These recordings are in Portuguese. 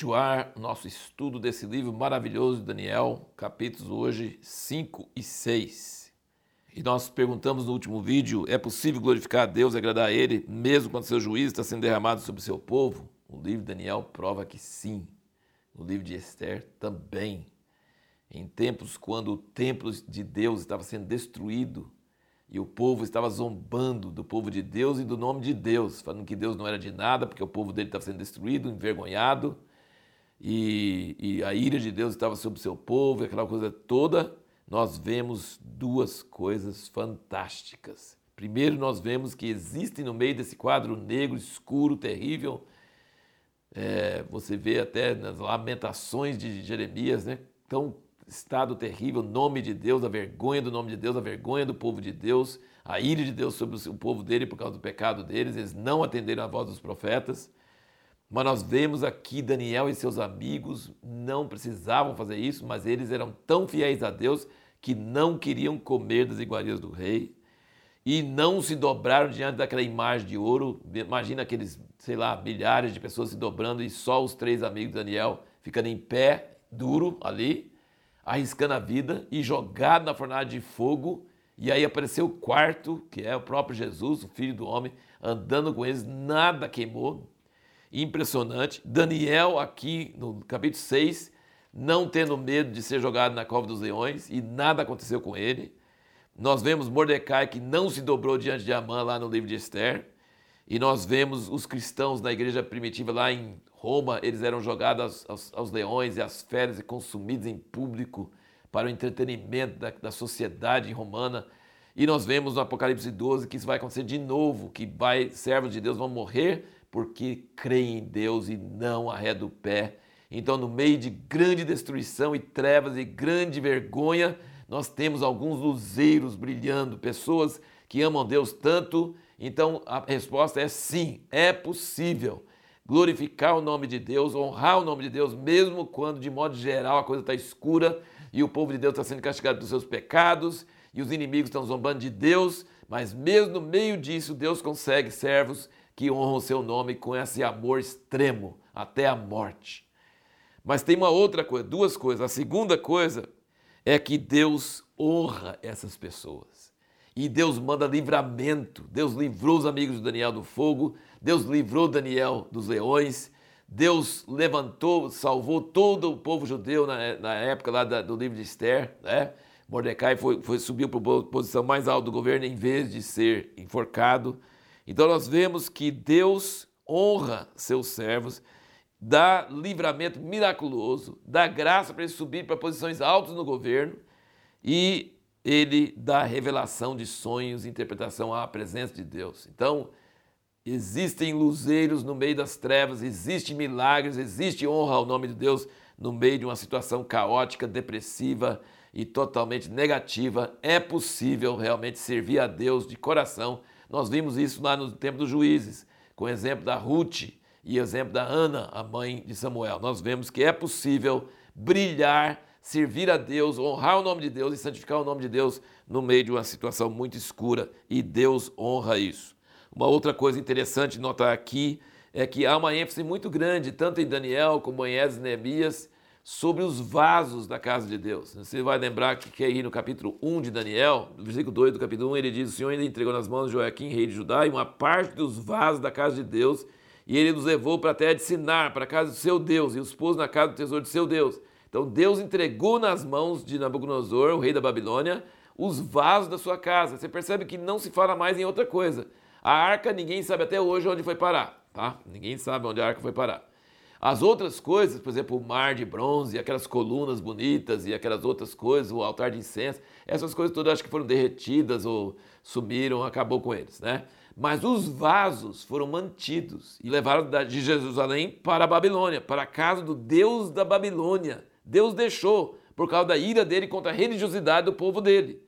continuar nosso estudo desse livro maravilhoso de Daniel, capítulos hoje 5 e 6. E nós perguntamos no último vídeo: é possível glorificar a Deus e agradar a Ele, mesmo quando seu juízo está sendo derramado sobre o seu povo? O livro de Daniel prova que sim. O livro de Esther também. Em tempos quando o templo de Deus estava sendo destruído, e o povo estava zombando do povo de Deus e do nome de Deus, falando que Deus não era de nada, porque o povo dele estava sendo destruído, envergonhado, e, e a ira de Deus estava sobre o seu povo, aquela coisa toda. Nós vemos duas coisas fantásticas. Primeiro, nós vemos que existem no meio desse quadro negro, escuro, terrível. É, você vê até nas lamentações de Jeremias, né? Tão estado terrível, nome de Deus, a vergonha do nome de Deus, a vergonha do povo de Deus, a ira de Deus sobre o povo dele por causa do pecado deles, eles não atenderam a voz dos profetas. Mas nós vemos aqui Daniel e seus amigos não precisavam fazer isso, mas eles eram tão fiéis a Deus que não queriam comer das iguarias do rei e não se dobraram diante daquela imagem de ouro. Imagina aqueles, sei lá, milhares de pessoas se dobrando e só os três amigos de Daniel ficando em pé, duro ali, arriscando a vida e jogado na fornalha de fogo. E aí apareceu o quarto, que é o próprio Jesus, o Filho do Homem, andando com eles, nada queimou. Impressionante. Daniel, aqui no capítulo 6, não tendo medo de ser jogado na cova dos leões, e nada aconteceu com ele. Nós vemos Mordecai que não se dobrou diante de Amã lá no livro de Esther. E nós vemos os cristãos na igreja primitiva lá em Roma, eles eram jogados aos, aos, leões e às feras e consumidos em público para o entretenimento da, da, sociedade romana. E nós vemos no Apocalipse 12 que isso vai acontecer de novo, que vai, servos de Deus vão morrer porque creem em Deus e não arredam o pé. Então, no meio de grande destruição e trevas e grande vergonha, nós temos alguns luzeiros brilhando, pessoas que amam Deus tanto. Então, a resposta é sim, é possível glorificar o nome de Deus, honrar o nome de Deus, mesmo quando, de modo geral, a coisa está escura e o povo de Deus está sendo castigado dos seus pecados e os inimigos estão zombando de Deus, mas mesmo no meio disso, Deus consegue servos que honram o seu nome com esse amor extremo até a morte. Mas tem uma outra coisa, duas coisas. A segunda coisa é que Deus honra essas pessoas. E Deus manda livramento. Deus livrou os amigos de Daniel do fogo, Deus livrou Daniel dos leões, Deus levantou, salvou todo o povo judeu na, na época lá da, do livro de Esther, né? Mordecai foi, foi, subiu para a posição mais alta do governo em vez de ser enforcado. Então nós vemos que Deus honra seus servos, dá livramento miraculoso, dá graça para eles subir para posições altas no governo e ele dá revelação de sonhos, interpretação à presença de Deus. Então, existem luzeiros no meio das trevas, existem milagres, existe honra ao nome de Deus no meio de uma situação caótica, depressiva e totalmente negativa. É possível realmente servir a Deus de coração. Nós vimos isso lá no tempo dos juízes, com o exemplo da Ruth e o exemplo da Ana, a mãe de Samuel. Nós vemos que é possível brilhar servir a Deus, honrar o nome de Deus e santificar o nome de Deus no meio de uma situação muito escura e Deus honra isso. Uma outra coisa interessante notar aqui é que há uma ênfase muito grande, tanto em Daniel como em Esdras e Neemias, sobre os vasos da casa de Deus. Você vai lembrar que aí no capítulo 1 de Daniel, no versículo 2 do capítulo 1, ele diz: O Senhor ainda entregou nas mãos de Joaquim, rei de Judá, e uma parte dos vasos da casa de Deus, e ele nos levou para a terra de Sinar, para a casa do seu Deus, e os pôs na casa do tesouro de seu Deus. Então Deus entregou nas mãos de Nabucodonosor, o rei da Babilônia, os vasos da sua casa. Você percebe que não se fala mais em outra coisa. A arca, ninguém sabe até hoje onde foi parar, tá? Ninguém sabe onde a arca foi parar. As outras coisas, por exemplo, o mar de bronze, aquelas colunas bonitas e aquelas outras coisas, o altar de incenso, essas coisas todas acho que foram derretidas ou sumiram, acabou com eles, né? Mas os vasos foram mantidos e levaram de Jerusalém para a Babilônia, para a casa do Deus da Babilônia. Deus deixou por causa da ira dele contra a religiosidade do povo dele.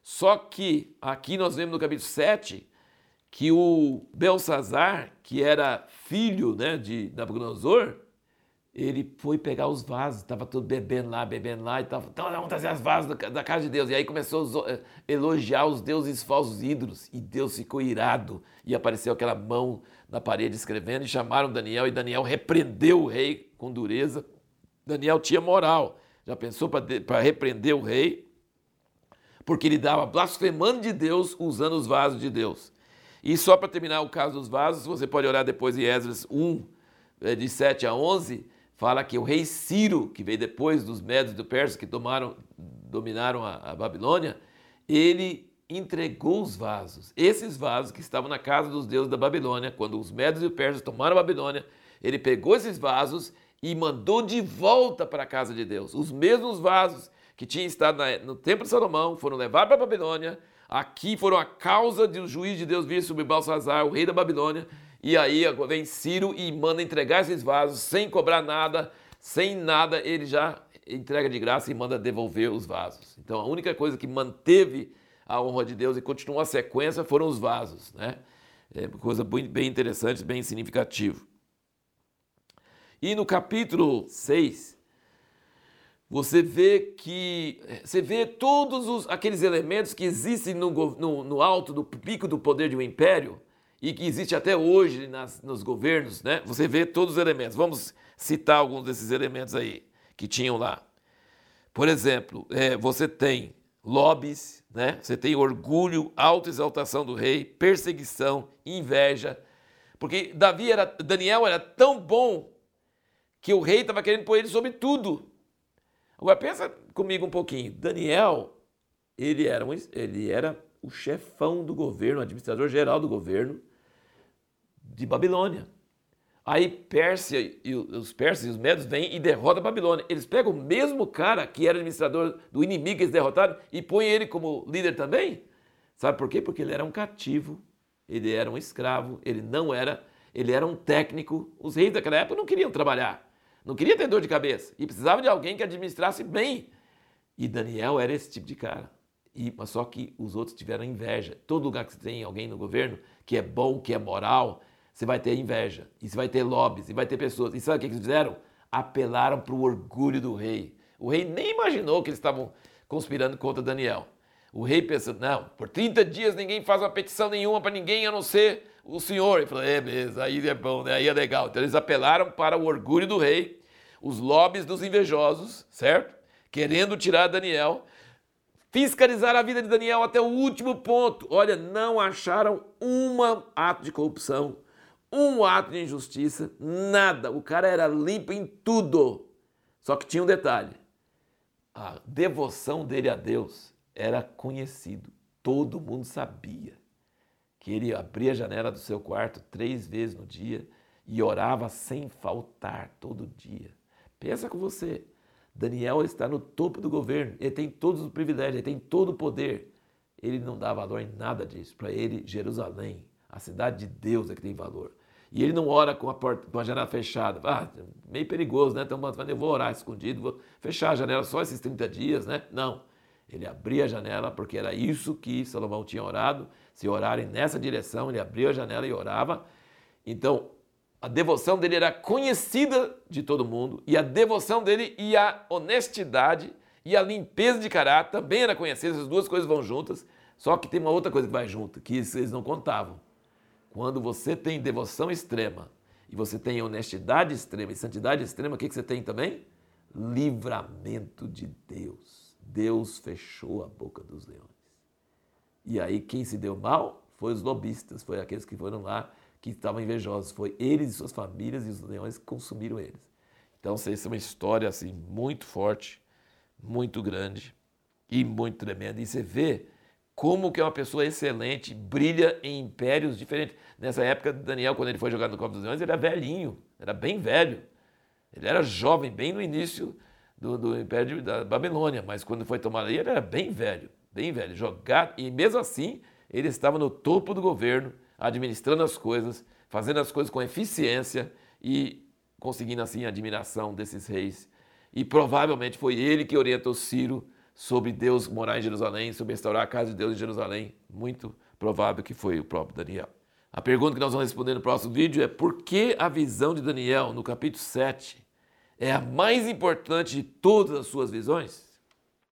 Só que aqui nós vemos no capítulo 7 que o Belsazar, que era filho né, de Nabucodonosor, ele foi pegar os vasos, estava todo bebendo lá, bebendo lá, e estava, então vamos trazer as vasos da, da, casa de Deus. E aí começou a eh, elogiar os deuses falsos ídolos, e Deus ficou irado, e apareceu aquela mão na parede escrevendo e chamaram Daniel e Daniel repreendeu o rei com dureza. Daniel tinha moral, já pensou para repreender o rei, porque ele dava blasfemando de Deus usando os vasos de Deus. E só para terminar o caso dos vasos, você pode olhar depois em Esdras 1, eh, de 7 a 11, fala que o rei Ciro, que veio depois dos Medos e do Persas, que tomaram, dominaram a, a Babilônia, ele entregou os vasos. Esses vasos que estavam na casa dos deuses da Babilônia, quando os Medos e os Persas tomaram a Babilônia, ele pegou esses vasos e mandou de volta para a casa de Deus. Os mesmos vasos que tinham estado no templo de Salomão foram levados para a Babilônia. Aqui foram a causa de o juiz de Deus vir sobre Balsazar, o rei da Babilônia, e aí vem Ciro e manda entregar esses vasos sem cobrar nada, sem nada, ele já entrega de graça e manda devolver os vasos. Então a única coisa que manteve a honra de Deus e continuou a sequência foram os vasos, né? É coisa bem interessante, bem significativa. E no capítulo 6, você vê que você vê todos os, aqueles elementos que existem no, no, no alto do pico do poder de um império e que existe até hoje nas, nos governos, né? Você vê todos os elementos. Vamos citar alguns desses elementos aí que tinham lá. Por exemplo, é, você tem lobbies, né? Você tem orgulho, autoexaltação do rei, perseguição, inveja. Porque Davi era, Daniel era tão bom que o rei estava querendo pôr ele sobre tudo. Agora pensa comigo um pouquinho. Daniel, ele era, um, ele era o chefão do governo, o administrador geral do governo de Babilônia. Aí Pérsia e os persas e os medos vêm e derrotam a Babilônia. Eles pegam o mesmo cara que era administrador do inimigo que eles derrotaram e põem ele como líder também. Sabe por quê? Porque ele era um cativo, ele era um escravo, ele não era, ele era um técnico. Os reis daquela época não queriam trabalhar, não queriam ter dor de cabeça e precisavam de alguém que administrasse bem. E Daniel era esse tipo de cara. E, mas só que os outros tiveram inveja. Todo lugar que você tem alguém no governo que é bom, que é moral, você vai ter inveja, e você vai ter lobbies, e vai ter pessoas. E sabe o que eles fizeram? Apelaram para o orgulho do rei. O rei nem imaginou que eles estavam conspirando contra Daniel. O rei pensou, não, por 30 dias ninguém faz uma petição nenhuma para ninguém a não ser o senhor. Ele falou, é, beleza, aí é bom, né? aí é legal. Então eles apelaram para o orgulho do rei, os lobbies dos invejosos, certo? Querendo tirar Daniel fiscalizar a vida de Daniel até o último ponto. Olha, não acharam um ato de corrupção, um ato de injustiça, nada. O cara era limpo em tudo. Só que tinha um detalhe: a devoção dele a Deus era conhecido. Todo mundo sabia que ele abria a janela do seu quarto três vezes no dia e orava sem faltar todo dia. Pensa com você. Daniel está no topo do governo, ele tem todos os privilégios, ele tem todo o poder. Ele não dá valor em nada disso. Para ele, Jerusalém, a cidade de Deus é que tem valor. E ele não ora com a, porta, com a janela fechada. Ah, meio perigoso, né? Então, eu vou orar escondido, vou fechar a janela só esses 30 dias, né? Não. Ele abria a janela porque era isso que Salomão tinha orado. Se orarem nessa direção, ele abria a janela e orava. Então, a devoção dele era conhecida de todo mundo e a devoção dele e a honestidade e a limpeza de caráter também era conhecida. Essas duas coisas vão juntas. Só que tem uma outra coisa que vai junto, que eles não contavam. Quando você tem devoção extrema e você tem honestidade extrema e santidade extrema, o que, que você tem também? Livramento de Deus. Deus fechou a boca dos leões. E aí quem se deu mal foi os lobistas, foi aqueles que foram lá que estavam invejosos. Foi eles e suas famílias e os leões que consumiram eles. Então, isso é uma história assim muito forte, muito grande e muito tremenda. E você vê como que é uma pessoa excelente brilha em impérios diferentes. Nessa época, Daniel, quando ele foi jogado no Copa dos Leões, ele era velhinho, era bem velho. Ele era jovem, bem no início do, do Império da Babilônia, mas quando foi tomado aí, ele era bem velho, bem velho. Jogado, e mesmo assim, ele estava no topo do governo, administrando as coisas, fazendo as coisas com eficiência e conseguindo assim a admiração desses reis. E provavelmente foi ele que orientou Ciro sobre Deus morar em Jerusalém, sobre restaurar a casa de Deus em Jerusalém. Muito provável que foi o próprio Daniel. A pergunta que nós vamos responder no próximo vídeo é por que a visão de Daniel no capítulo 7 é a mais importante de todas as suas visões?